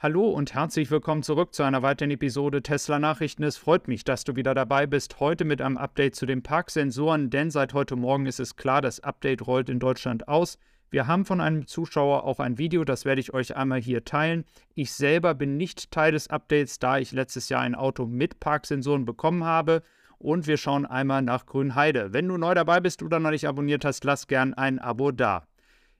Hallo und herzlich willkommen zurück zu einer weiteren Episode Tesla Nachrichten. Es freut mich, dass du wieder dabei bist. Heute mit einem Update zu den Parksensoren, denn seit heute Morgen ist es klar, das Update rollt in Deutschland aus. Wir haben von einem Zuschauer auch ein Video, das werde ich euch einmal hier teilen. Ich selber bin nicht Teil des Updates, da ich letztes Jahr ein Auto mit Parksensoren bekommen habe. Und wir schauen einmal nach Grünheide. Wenn du neu dabei bist oder noch nicht abonniert hast, lass gern ein Abo da.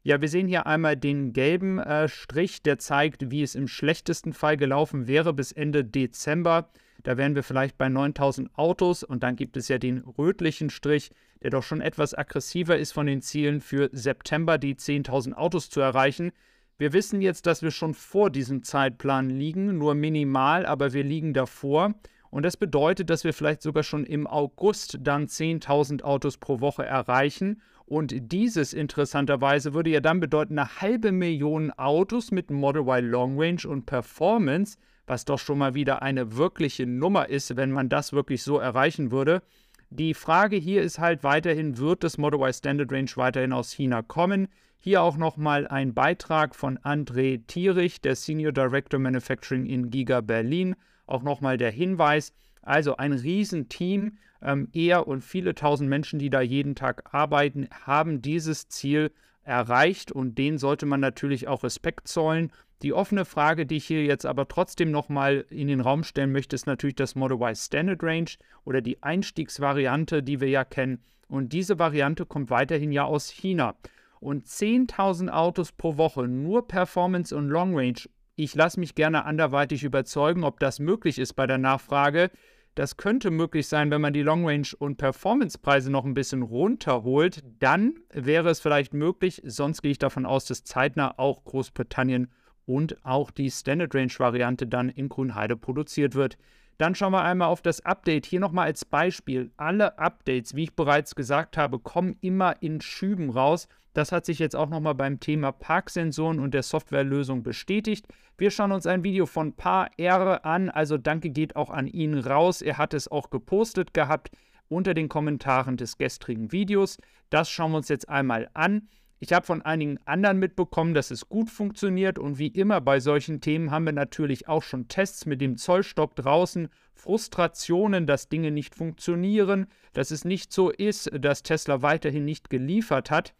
Ja, wir sehen hier einmal den gelben äh, Strich, der zeigt, wie es im schlechtesten Fall gelaufen wäre bis Ende Dezember. Da wären wir vielleicht bei 9000 Autos und dann gibt es ja den rötlichen Strich, der doch schon etwas aggressiver ist von den Zielen für September, die 10.000 Autos zu erreichen. Wir wissen jetzt, dass wir schon vor diesem Zeitplan liegen, nur minimal, aber wir liegen davor. Und das bedeutet, dass wir vielleicht sogar schon im August dann 10.000 Autos pro Woche erreichen. Und dieses interessanterweise würde ja dann bedeuten, eine halbe Million Autos mit Model Y Long Range und Performance, was doch schon mal wieder eine wirkliche Nummer ist, wenn man das wirklich so erreichen würde. Die Frage hier ist halt weiterhin, wird das Model Y Standard Range weiterhin aus China kommen? Hier auch nochmal ein Beitrag von André Thierich, der Senior Director Manufacturing in Giga Berlin. Auch nochmal der Hinweis, also ein Riesenteam, ähm, er und viele tausend Menschen, die da jeden Tag arbeiten, haben dieses Ziel erreicht und denen sollte man natürlich auch Respekt zollen. Die offene Frage, die ich hier jetzt aber trotzdem nochmal in den Raum stellen möchte, ist natürlich das Model Y Standard Range oder die Einstiegsvariante, die wir ja kennen. Und diese Variante kommt weiterhin ja aus China. Und 10.000 Autos pro Woche, nur Performance und Long Range. Ich lasse mich gerne anderweitig überzeugen, ob das möglich ist bei der Nachfrage. Das könnte möglich sein, wenn man die Long Range und Performance-Preise noch ein bisschen runterholt. Dann wäre es vielleicht möglich. Sonst gehe ich davon aus, dass zeitnah auch Großbritannien und auch die Standard Range-Variante dann in Grünheide produziert wird. Dann schauen wir einmal auf das Update. Hier nochmal als Beispiel. Alle Updates, wie ich bereits gesagt habe, kommen immer in Schüben raus. Das hat sich jetzt auch nochmal beim Thema Parksensoren und der Softwarelösung bestätigt. Wir schauen uns ein Video von Paar R an. Also danke geht auch an ihn raus. Er hat es auch gepostet gehabt unter den Kommentaren des gestrigen Videos. Das schauen wir uns jetzt einmal an. Ich habe von einigen anderen mitbekommen, dass es gut funktioniert und wie immer bei solchen Themen haben wir natürlich auch schon Tests mit dem Zollstock draußen, Frustrationen, dass Dinge nicht funktionieren, dass es nicht so ist, dass Tesla weiterhin nicht geliefert hat.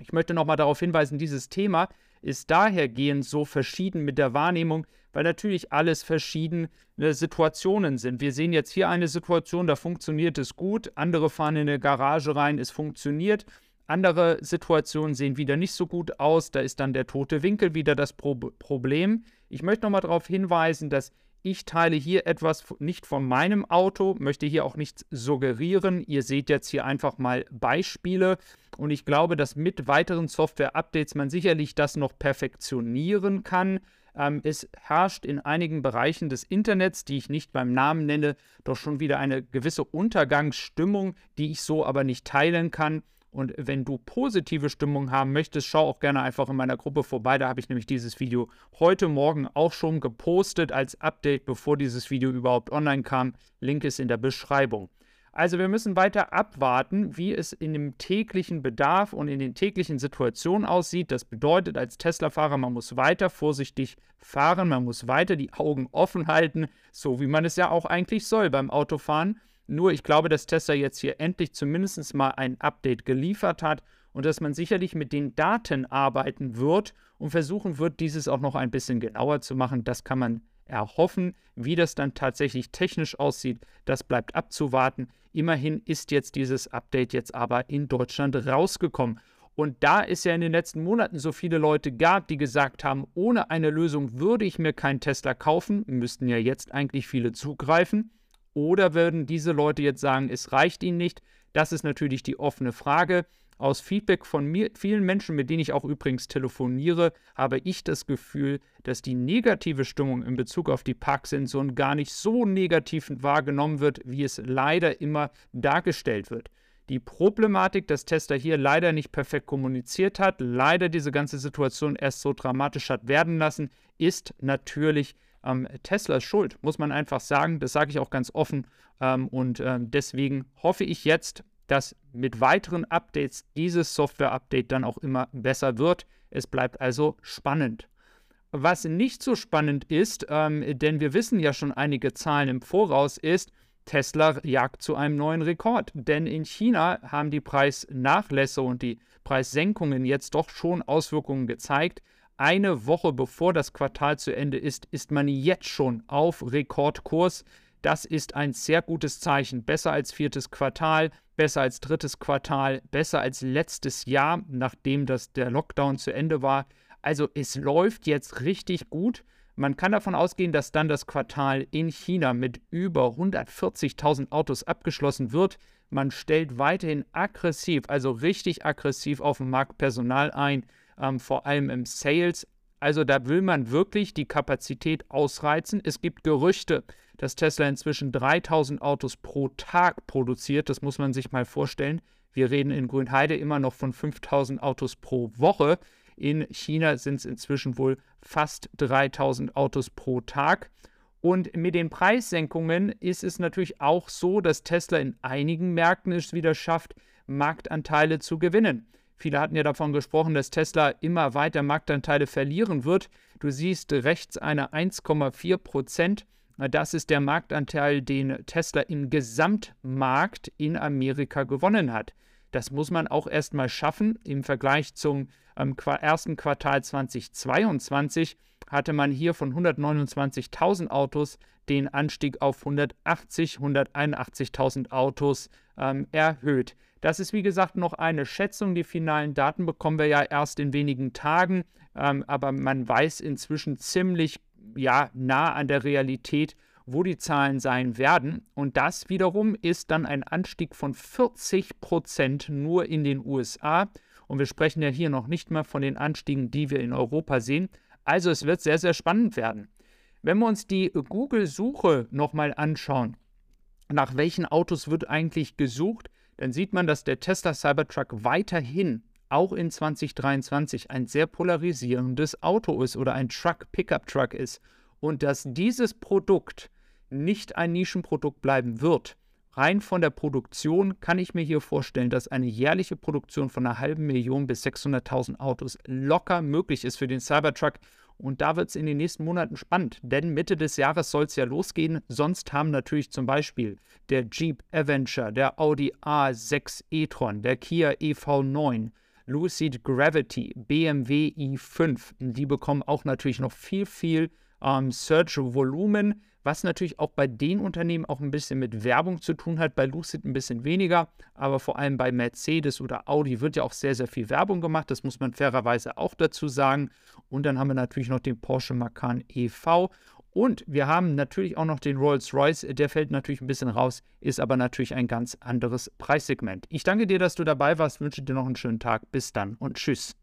Ich möchte nochmal darauf hinweisen, dieses Thema ist dahergehend so verschieden mit der Wahrnehmung, weil natürlich alles verschiedene Situationen sind. Wir sehen jetzt hier eine Situation, da funktioniert es gut, andere fahren in eine Garage rein, es funktioniert. Andere Situationen sehen wieder nicht so gut aus. Da ist dann der tote Winkel wieder das Pro Problem. Ich möchte nochmal darauf hinweisen, dass ich teile hier etwas nicht von meinem Auto, möchte hier auch nichts suggerieren. Ihr seht jetzt hier einfach mal Beispiele und ich glaube, dass mit weiteren Software-Updates man sicherlich das noch perfektionieren kann. Ähm, es herrscht in einigen Bereichen des Internets, die ich nicht beim Namen nenne, doch schon wieder eine gewisse Untergangsstimmung, die ich so aber nicht teilen kann. Und wenn du positive Stimmung haben möchtest, schau auch gerne einfach in meiner Gruppe vorbei. Da habe ich nämlich dieses Video heute Morgen auch schon gepostet als Update, bevor dieses Video überhaupt online kam. Link ist in der Beschreibung. Also wir müssen weiter abwarten, wie es in dem täglichen Bedarf und in den täglichen Situationen aussieht. Das bedeutet als Tesla-Fahrer, man muss weiter vorsichtig fahren, man muss weiter die Augen offen halten, so wie man es ja auch eigentlich soll beim Autofahren. Nur ich glaube, dass Tesla jetzt hier endlich zumindest mal ein Update geliefert hat und dass man sicherlich mit den Daten arbeiten wird und versuchen wird, dieses auch noch ein bisschen genauer zu machen. Das kann man erhoffen. Wie das dann tatsächlich technisch aussieht, das bleibt abzuwarten. Immerhin ist jetzt dieses Update jetzt aber in Deutschland rausgekommen. Und da es ja in den letzten Monaten so viele Leute gab, die gesagt haben, ohne eine Lösung würde ich mir keinen Tesla kaufen, müssten ja jetzt eigentlich viele zugreifen. Oder würden diese Leute jetzt sagen, es reicht ihnen nicht? Das ist natürlich die offene Frage. Aus Feedback von mir, vielen Menschen, mit denen ich auch übrigens telefoniere, habe ich das Gefühl, dass die negative Stimmung in Bezug auf die Parksensoren gar nicht so negativ wahrgenommen wird, wie es leider immer dargestellt wird. Die Problematik, dass Tesla hier leider nicht perfekt kommuniziert hat, leider diese ganze Situation erst so dramatisch hat werden lassen, ist natürlich ähm, Tesla ist schuld, muss man einfach sagen. Das sage ich auch ganz offen. Ähm, und ähm, deswegen hoffe ich jetzt, dass mit weiteren Updates dieses Software-Update dann auch immer besser wird. Es bleibt also spannend. Was nicht so spannend ist, ähm, denn wir wissen ja schon einige Zahlen im Voraus, ist, Tesla jagt zu einem neuen Rekord. Denn in China haben die Preisnachlässe und die Preissenkungen jetzt doch schon Auswirkungen gezeigt. Eine Woche bevor das Quartal zu Ende ist, ist man jetzt schon auf Rekordkurs. Das ist ein sehr gutes Zeichen. Besser als viertes Quartal, besser als drittes Quartal, besser als letztes Jahr, nachdem das der Lockdown zu Ende war. Also es läuft jetzt richtig gut. Man kann davon ausgehen, dass dann das Quartal in China mit über 140.000 Autos abgeschlossen wird. Man stellt weiterhin aggressiv, also richtig aggressiv auf dem Markt Personal ein, ähm, vor allem im Sales. Also da will man wirklich die Kapazität ausreizen. Es gibt Gerüchte, dass Tesla inzwischen 3000 Autos pro Tag produziert. Das muss man sich mal vorstellen. Wir reden in Grünheide immer noch von 5000 Autos pro Woche. In China sind es inzwischen wohl fast 3000 Autos pro Tag. Und mit den Preissenkungen ist es natürlich auch so, dass Tesla in einigen Märkten es wieder schafft, Marktanteile zu gewinnen. Viele hatten ja davon gesprochen, dass Tesla immer weiter Marktanteile verlieren wird. Du siehst rechts eine 1,4 Prozent. Das ist der Marktanteil, den Tesla im Gesamtmarkt in Amerika gewonnen hat. Das muss man auch erstmal schaffen. Im Vergleich zum ähm, ersten Quartal 2022 hatte man hier von 129.000 Autos den Anstieg auf 180, 181.000 Autos ähm, erhöht. Das ist wie gesagt noch eine Schätzung. Die finalen Daten bekommen wir ja erst in wenigen Tagen, ähm, aber man weiß inzwischen ziemlich ja, nah an der Realität, wo die Zahlen sein werden. Und das wiederum ist dann ein Anstieg von 40 Prozent nur in den USA. Und wir sprechen ja hier noch nicht mal von den Anstiegen, die wir in Europa sehen. Also es wird sehr, sehr spannend werden. Wenn wir uns die Google-Suche nochmal anschauen, nach welchen Autos wird eigentlich gesucht, dann sieht man, dass der Tesla Cybertruck weiterhin auch in 2023 ein sehr polarisierendes Auto ist oder ein Truck, Pickup Truck ist und dass dieses Produkt nicht ein Nischenprodukt bleiben wird. Rein von der Produktion kann ich mir hier vorstellen, dass eine jährliche Produktion von einer halben Million bis 600.000 Autos locker möglich ist für den Cybertruck. Und da wird es in den nächsten Monaten spannend, denn Mitte des Jahres soll es ja losgehen. Sonst haben natürlich zum Beispiel der Jeep Avenger, der Audi A6 e-tron, der Kia EV9, Lucid Gravity, BMW i5, die bekommen auch natürlich noch viel, viel ähm, Search-Volumen, was natürlich auch bei den Unternehmen auch ein bisschen mit Werbung zu tun hat. Bei Lucid ein bisschen weniger, aber vor allem bei Mercedes oder Audi wird ja auch sehr, sehr viel Werbung gemacht. Das muss man fairerweise auch dazu sagen. Und dann haben wir natürlich noch den Porsche Macan EV. Und wir haben natürlich auch noch den Rolls-Royce, der fällt natürlich ein bisschen raus, ist aber natürlich ein ganz anderes Preissegment. Ich danke dir, dass du dabei warst, wünsche dir noch einen schönen Tag. Bis dann und tschüss.